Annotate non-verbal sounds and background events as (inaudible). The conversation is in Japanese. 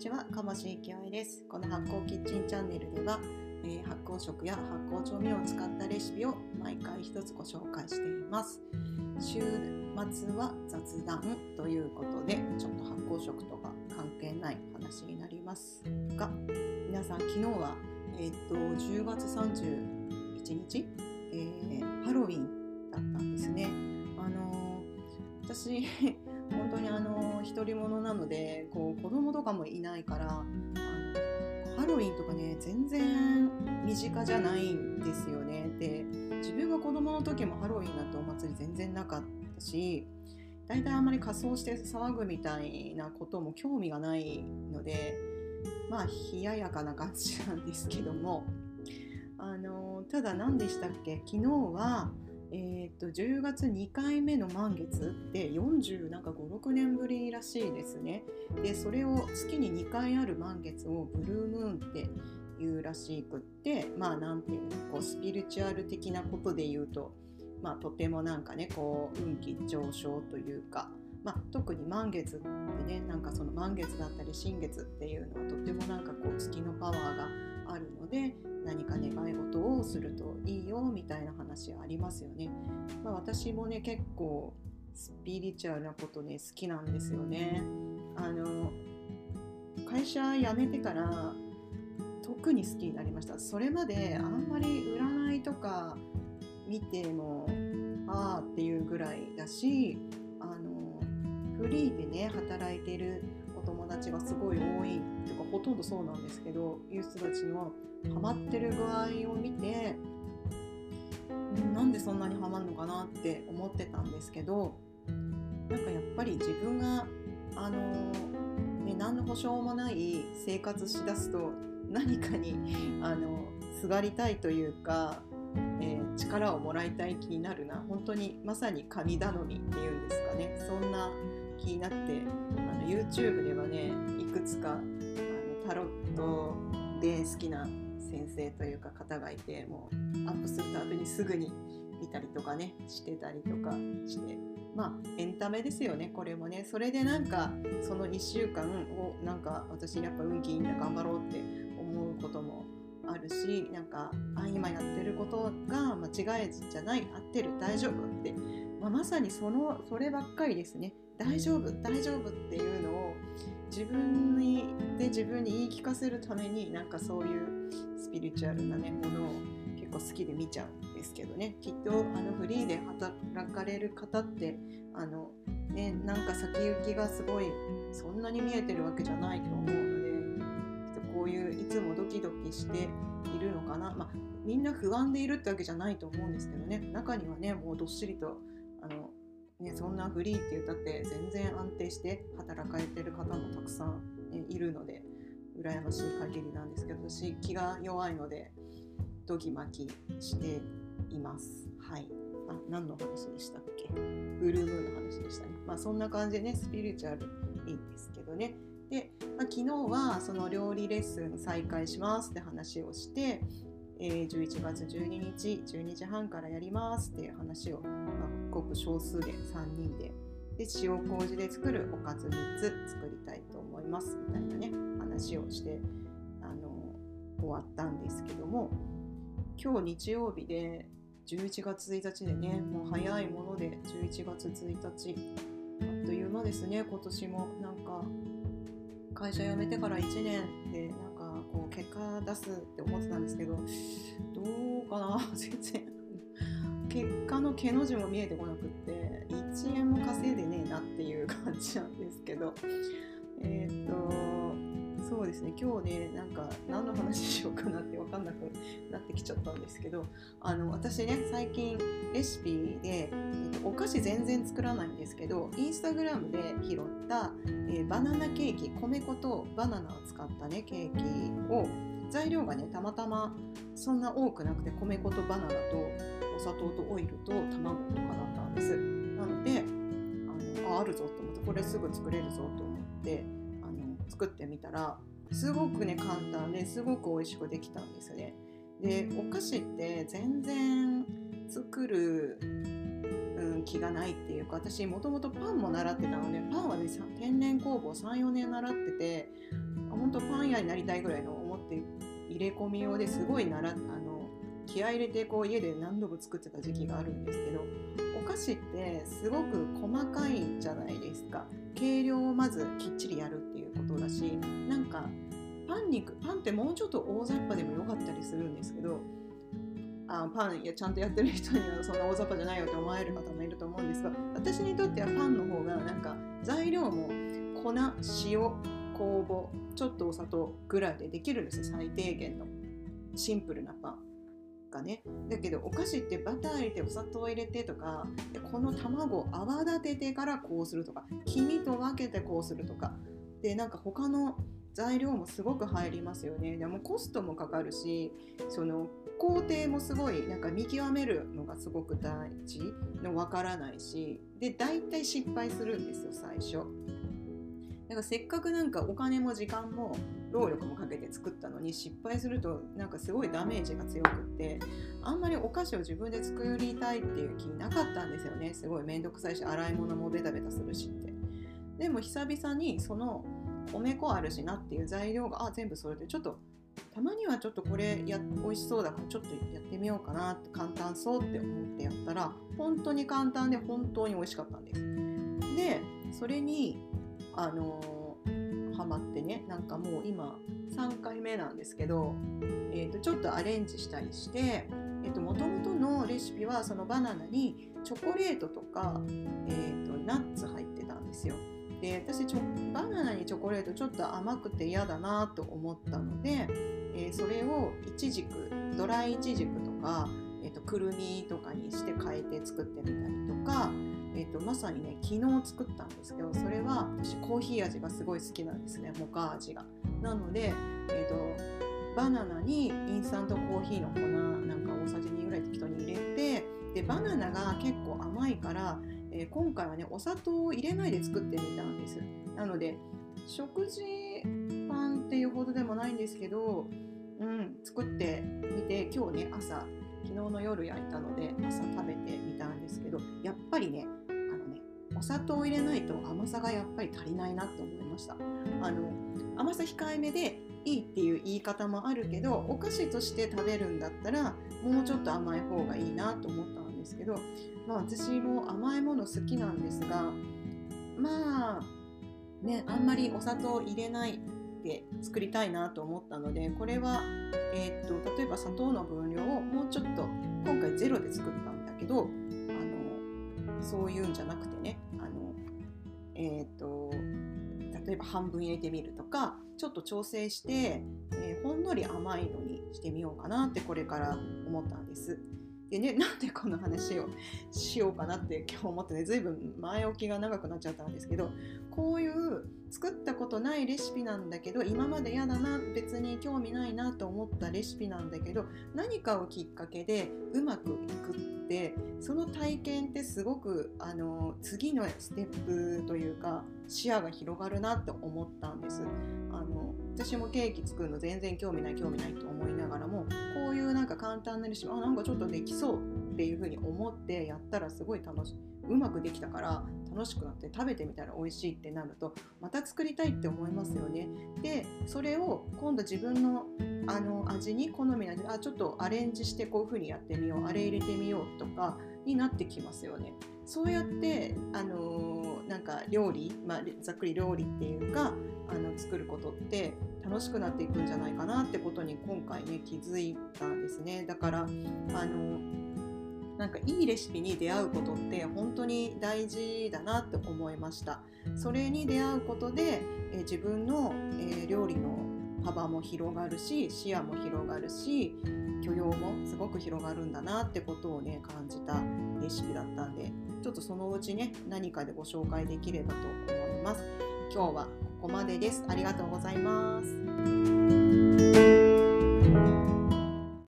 ちは、かもしきあいです。この発酵キッチンチャンネルでは、えー発酵食や発酵調味料を使ったレシピを毎回一つご紹介しています。週末は雑談ということで、ちょっと発酵食とか関係ない話になりますが、皆さん昨日は、えー、と10月31日、えーハロウィンだったんですね。あの私本当にあの独り者なのでこう子供とかもいないからあのハロウィンとかね全然身近じゃないんですよね。で自分が子供の時もハロウィンなんてお祭り全然なかったし大体あんまり仮装して騒ぐみたいなことも興味がないのでまあ冷ややかな感じなんですけどもあのただ何でしたっけ？昨日はえー、と10月2回目の満月って40なんか56年ぶりらしいですね。でそれを月に2回ある満月をブルームーンっていうらしくってまあなんていうのこうスピリチュアル的なことで言うと、まあ、とてもなんかねこう運気上昇というか、まあ、特に満月ってねなんかその満月だったり新月っていうのはとてもなんかこう月のパワーがあるので何か願い事をするといいよみたいな話ありますよね。まあ、私もね結構スピリチュアルなことね好きなんですよね。あの会社辞めてから特に好きになりました。それまであんまり占いとか見てもああっていうぐらいだしあのフリーでね働いてるお友達がすごい多いほとんどそうなんですけどいう人たちのハマってる具合を見てなんでそんなにハマるのかなって思ってたんですけどなんかやっぱり自分があの、ね、何の保証もない生活しだすと何かに (laughs) あのすがりたいというか、えー力をもらいたい気になるな。本当にまさに神頼みっていうんですかね。そんな気になってあの YouTube ではねいくつかタロットで好きな先生というか方がいてもうアップするたびにすぐに見たりとかねしてたりとかして。まあエンタメですよねこれもね。それでなんかその1週間をなんか私やっぱ運気いいんだ頑張ろうって思うこともあるしなんかあ今やってることが間違いじゃない合ってる大丈夫って、まあ、まさにそのそればっかりですね。大丈夫大丈夫っていうのを自分にで自分に言い聞かせるためになんかそういうスピリチュアルな、ね、ものを結構好きで見ちゃうんですけどね。きっとあのフリーで働かれる方ってあの、ね、なんか先行きがすごいそんなに見えてるわけじゃないと思うのできっとこういういつもドキドキしているのかな、まあ、みんな不安でいるってわけじゃないと思うんですけどね。中にはねもうどっしりとあのね、そんなフリーって言ったって全然安定して働かれてる方もたくさん、ね、いるので羨ましい限りなんですけど私気が弱いのでドギマキしています。はい。あ何の話でしたっけ？ブルームーンの話でしたね。まあそんな感じでねスピリチュアルいいんですけどね。で、まあ、昨日はその料理レッスン再開しますって話をして、えー11月12日12時半からやりますっていう話を、ごく少数で3人で。で塩麹で作るおかず3つ作りたいと思いますみたいなね話をしてあの終わったんですけども今日日曜日で11月1日でねもう早いもので11月1日あっという間ですね今年も。なんか会社辞めてから1年でなんかこう結果出すって思ってたんですけどどうかな (laughs) 全然。結果の毛の字も見えてこなくって1円も稼いでねえなっていう感じなんですけど。(laughs) えーっとそうですね。今日ねなんか何の話しようかなって分かんなくなってきちゃったんですけどあの私ね最近レシピで、えっとお菓子全然作らないんですけどインスタグラムで拾った、えーバナナケーキ米粉とバナナを使ったねケーキを材料がねたまたまそんな多くなくて米粉とバナナとお砂糖とオイルと卵とかだったんです。なのであのああるぞと思ってこれすぐ作れるぞと思ってあの作ってみたらすごくね簡単ですごく美味しくできたんですね。でお菓子って全然作る、うん、気がないっていうか私もともとパンも習ってたのでパンはね天然工房34年習ってて本当パン屋になりたいぐらいのって入れ込み用ですごいならあの気合入れてこう家で何度も作ってた時期があるんですけどお菓子ってすごく細かいじゃないですか。計量をまずきっちりやるっていうことだしなんかパンにパンってもうちょっと大雑把でもよかったりするんですけどあパンいやちゃんとやってる人にはそんな大雑把じゃないよって思える方もいると思うんですが私にとってはパンの方がなんか材料も粉塩酵母ちょっとお砂糖ぐらいでできるんですよ最低限の。シンプルなパンがね。だけどお菓子ってバター入れてお砂糖入れてとかこの卵を泡立ててからこうするとか黄身と分けてこうするとか。でなんか他の材料もすごく入りますよね。でもコストもかかるしその工程もすごいなんか見極めるのがすごく大事。の分からないし。で大体失敗するんですよ最初。だからせっかくなんかお金も時間も労力もかけて作ったのに失敗するとなんかすごいダメージが強くってあんまりお菓子を自分で作りたいっていう気なかったんですよね。すごい面倒くさいし洗い物もベタベタするしって。でも久々にその米粉あるしなっていう材料があ全部それでちょっとたまにはちょっとこれや美味しそうだからちょっとやってみようかなって簡単そうって思ってやったら本当に簡単で本当に美味しかったんです。でそれにあのー、ハマってねなんかもう今3回目なんですけど、えー、とちょっとアレンジしたりしてもともとのレシピはそのバナナにチョコレートとか、えー、とナッツ入ってたんですよ。で私ちょバナナにチョコレートちょっと甘くて嫌だなと思ったので、えー、それをいちじくドライイチジクとか、えーと、くるみとかにして変えて作ってみたりとか、えーと、まさにね昨日作ったんですけどそれは私コーヒー味がすごい好きなんですねモカ味が。なので、えーとバナナにインスタントコーヒーの粉なんか大さじ2ぐらい適当に入れてでバナナが結構甘いからえー、今回はねお砂糖を入れないで作ってみたんですなので食事パンっていうほどでもないんですけど、うん、作ってみて今日ね朝昨日の夜焼いたので朝食べてみたんですけどやっぱりねお砂糖を入れないと甘さがやっぱり足りないなって思いました。あの甘さ控えめでいいっていう言い方もあるけどお菓子として食べるんだったらもうちょっと甘い方がいいなと思ったんですけどまあ私も甘いもの好きなんですがまあねあんまりお砂糖入れないで作りたいなと思ったのでこれは、えー、っと例えば砂糖の分量をもうちょっと今回ゼロで作ったんだけどあのそういうんじゃなくてね、えー、と例えば半分入れてみるとかちょっと調整して、えー、ほんのり甘いのにしてみようかなってこれから思ったんです。でね、なんでこの話を (laughs) しようかなって今日思ってね、随分前置きが長くなっちゃったんですけど、こういう作ったことないレシピなんだけど、今まで嫌だな、別に興味ないなと思ったレシピなんだけど、何かをきっかけでうまくいくって、その体験ってすごくあの次のステップというか、視野が広がるなって思ったんです。あの私もケーキ作るの全然興味ない興味ないと思いながらもこういうなんか簡単なレシピあなんかちょっとできそうっていうふうに思ってやったらすごい楽しいうまくできたから楽しくなって食べてみたら美味しいってなるとまた作りたいって思いますよね。でそれを今度自分のあの味に好みの味あちょっとアレンジしてこういうふうにやってみようあれ入れてみようとかになってきますよね。そうやってあのなんか料理、まあ、ざっくり料理っていうかあの作ることって楽しくなっていくんじゃないかなってことに今回ね気づいたんですねだからあのなんかいいレシピに出会うことって本当に大事だなって思いました。それに出会うことで、え自分の、え料理の幅も広がるし視野も広がるし許容もすごく広がるんだなってことをね感じたレシピだったんでちょっとそのうちね何かでご紹介できればと思います。今日はここまでです。ありがとうございます。